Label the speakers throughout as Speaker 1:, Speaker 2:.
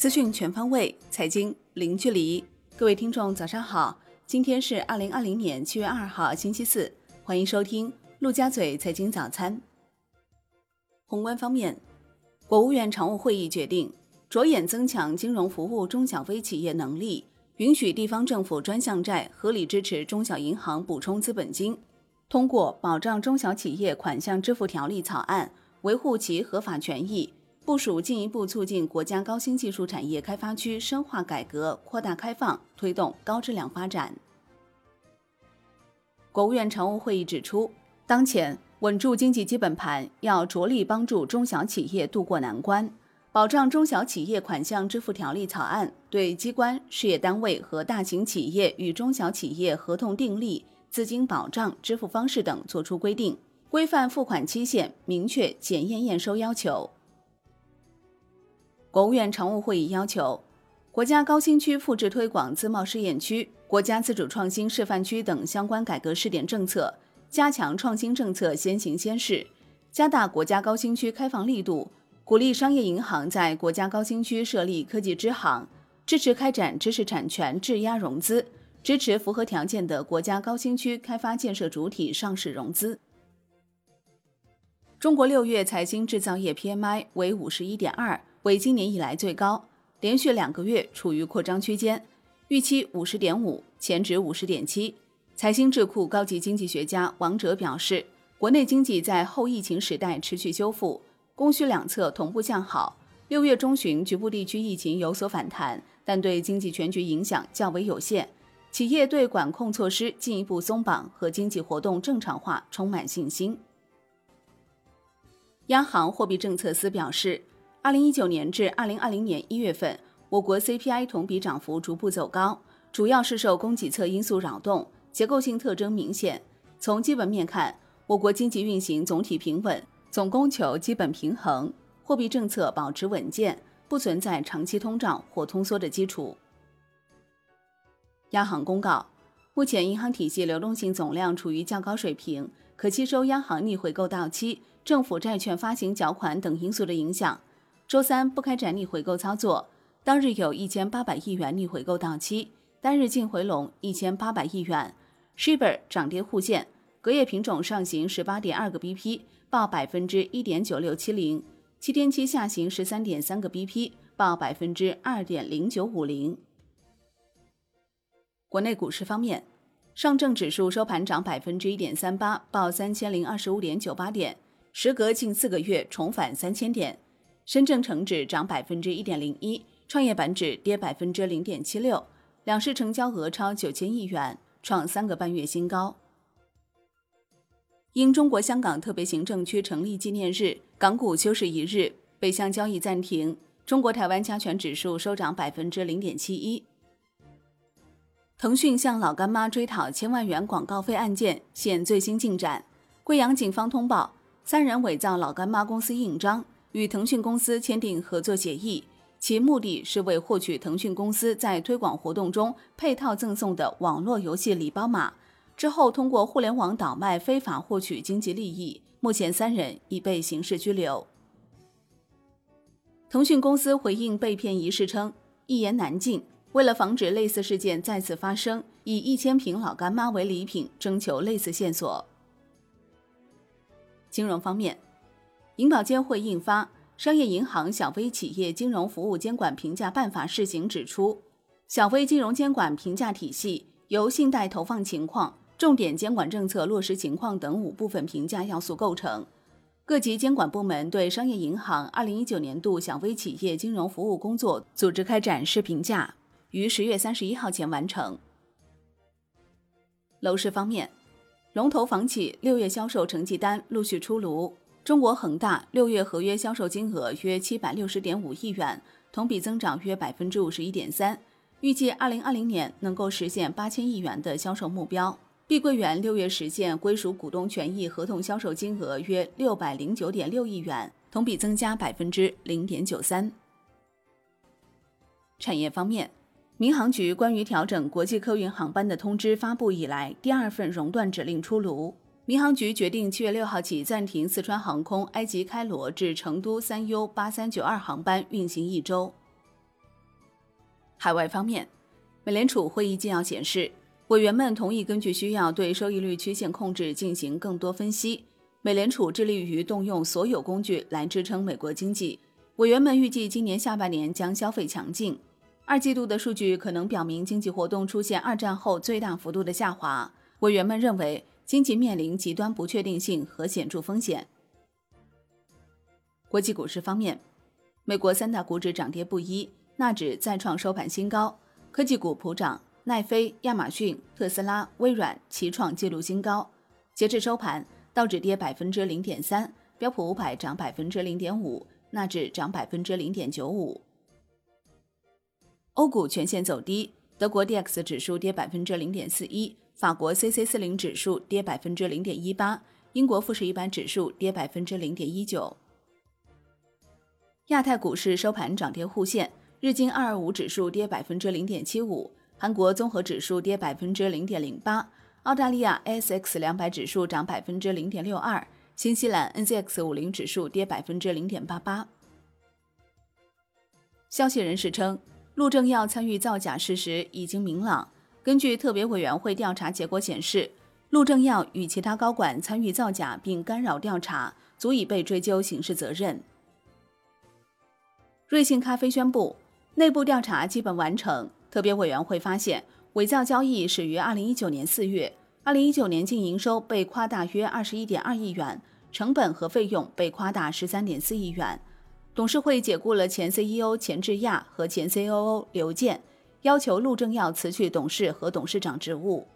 Speaker 1: 资讯全方位，财经零距离。各位听众，早上好！今天是二零二零年七月二号，星期四。欢迎收听陆家嘴财经早餐。宏观方面，国务院常务会议决定，着眼增强金融服务中小微企业能力，允许地方政府专项债合理支持中小银行补充资本金，通过保障中小企业款项支付条例草案，维护其合法权益。部署进一步促进国家高新技术产业开发区深化改革、扩大开放，推动高质量发展。国务院常务会议指出，当前稳住经济基本盘，要着力帮助中小企业渡过难关。保障中小企业款项支付条例草案对机关、事业单位和大型企业与中小企业合同订立、资金保障、支付方式等作出规定，规范付款期限，明确检验验收要求。国务院常务会议要求，国家高新区复制推广自贸试验区、国家自主创新示范区等相关改革试点政策，加强创新政策先行先试，加大国家高新区开放力度，鼓励商业银行在国家高新区设立科技支行，支持开展知识产权质押融资，支持符合条件的国家高新区开发建设主体上市融资。中国六月财新制造业 PMI 为五十一点二。为今年以来最高，连续两个月处于扩张区间，预期五十点五，前值五十点七。财新智库高级经济学家王哲表示，国内经济在后疫情时代持续修复，供需两侧同步向好。六月中旬，局部地区疫情有所反弹，但对经济全局影响较为有限。企业对管控措施进一步松绑和经济活动正常化充满信心。央行货币政策司表示。二零一九年至二零二零年一月份，我国 CPI 同比涨幅逐步走高，主要是受供给侧因素扰动，结构性特征明显。从基本面看，我国经济运行总体平稳，总供求基本平衡，货币政策保持稳健，不存在长期通胀或通缩的基础。央行公告，目前银行体系流动性总量处于较高水平，可吸收央行逆回购到期、政府债券发行缴款等因素的影响。周三不开展逆回购操作，当日有一千八百亿元逆回购到期，单日净回笼一千八百亿元。Shibor 涨跌互现，隔夜品种上行十八点二个 BP，报百分之一点九六七零；七天期下行十三点三个 BP，报百分之二点零九五零。国内股市方面，上证指数收盘涨百分之一点三八，报三千零二十五点九八点，时隔近四个月重返三千点。深证成指涨百分之一点零一，创业板指跌百分之零点七六，两市成交额超九千亿元，创三个半月新高。因中国香港特别行政区成立纪念日，港股休市一日，北向交易暂停。中国台湾加权指数收涨百分之零点七一。腾讯向老干妈追讨千万元广告费案件现最新进展，贵阳警方通报，三人伪造老干妈公司印章。与腾讯公司签订合作协议，其目的是为获取腾讯公司在推广活动中配套赠送的网络游戏礼包码，之后通过互联网倒卖非法获取经济利益。目前三人已被刑事拘留。腾讯公司回应被骗一事称，一言难尽。为了防止类似事件再次发生，以一千瓶老干妈为礼品，征求类似线索。金融方面。银保监会印发《商业银行小微企业金融服务监管评价办法（试行）》，指出，小微金融监管评价体系由信贷投放情况、重点监管政策落实情况等五部分评价要素构成。各级监管部门对商业银行2019年度小微企业金融服务工作组织开展试评价，于十月三十一号前完成。楼市方面，龙头房企六月销售成绩单陆续出炉。中国恒大六月合约销售金额约七百六十点五亿元，同比增长约百分之五十一点三，预计二零二零年能够实现八千亿元的销售目标。碧桂园六月实现归属股东权益合同销售金额约六百零九点六亿元，同比增加百分之零点九三。产业方面，民航局关于调整国际客运航班的通知发布以来，第二份熔断指令出炉。民航局决定七月六号起暂停四川航空埃及开罗至成都三 U 八三九二航班运行一周。海外方面，美联储会议纪要显示，委员们同意根据需要对收益率曲线控制进行更多分析。美联储致力于动用所有工具来支撑美国经济。委员们预计今年下半年将消费强劲。二季度的数据可能表明经济活动出现二战后最大幅度的下滑。委员们认为经济面临极端不确定性和显著风险。国际股市方面，美国三大股指涨跌不一，纳指再创收盘新高，科技股普涨，奈飞、亚马逊、特斯拉、微软齐创纪录新高。截至收盘。道指跌百分之零点三，标普五百涨百分之零点五，纳指涨百分之零点九五。欧股全线走低，德国 D X 指数跌百分之零点四一，法国 C C 四零指数跌百分之零点一八，英国富时一百指数跌百分之零点一九。亚太股市收盘涨跌互现，日经二二五指数跌百分之零点七五，韩国综合指数跌百分之零点零八。澳大利亚 ASX 两百指数涨百分之零点六二，新西兰 NZX 五零指数跌百分之零点八八。消息人士称，陆正耀参与造假事实已经明朗。根据特别委员会调查结果显示，陆正耀与其他高管参与造假并干扰调查，足以被追究刑事责任。瑞幸咖啡宣布，内部调查基本完成。特别委员会发现。伪造交易始于二零一九年四月，二零一九年净营收被夸大约二十一点二亿元，成本和费用被夸大十三点四亿元。董事会解雇了前 CEO 钱志亚和前 COO 刘健，要求陆正耀辞去董事和董事长职务。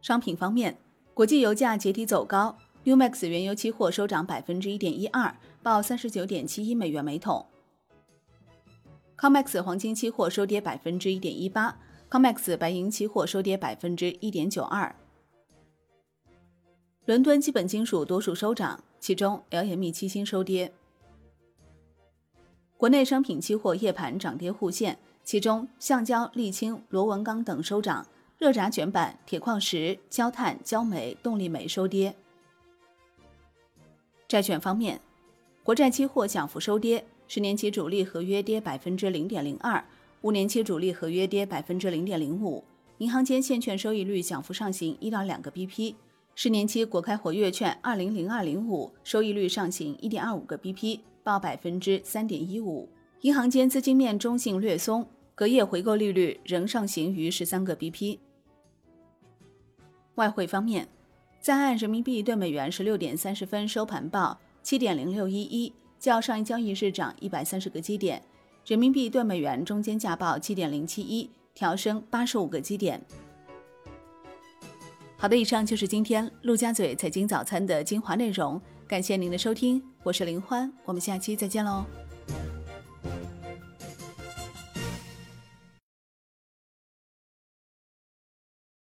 Speaker 1: 商品方面，国际油价解体走高，New Max 原油期货收涨百分之一点一二，报三十九点七一美元每桶。COMEX 黄金期货收跌百分之一点一八，COMEX 白银期货收跌百分之一点九二。伦敦基本金属多数收涨，其中 LME 期锌收跌。国内商品期货夜盘涨跌互现，其中橡胶、沥青、螺纹钢等收涨，热轧卷板、铁矿石、焦炭、焦煤、动力煤收跌。债券方面，国债期货小幅收跌。十年期主力合约跌百分之零点零二，五年期主力合约跌百分之零点零五。银行间现券收益率小幅上行一到两个 BP，十年期国开活跃券二零零二零五收益率上行一点二五个 BP，报百分之三点一五。银行间资金面中性略松，隔夜回购利率仍上行于十三个 BP。外汇方面，在岸人民币对美元十六点三十分收盘报七点零六一一。较上一交易日涨一百三十个基点，人民币对美元中间价报七点零七一，调升八十五个基点。好的，以上就是今天陆家嘴财经早餐的精华内容，感谢您的收听，我是林欢，我们下期再见喽。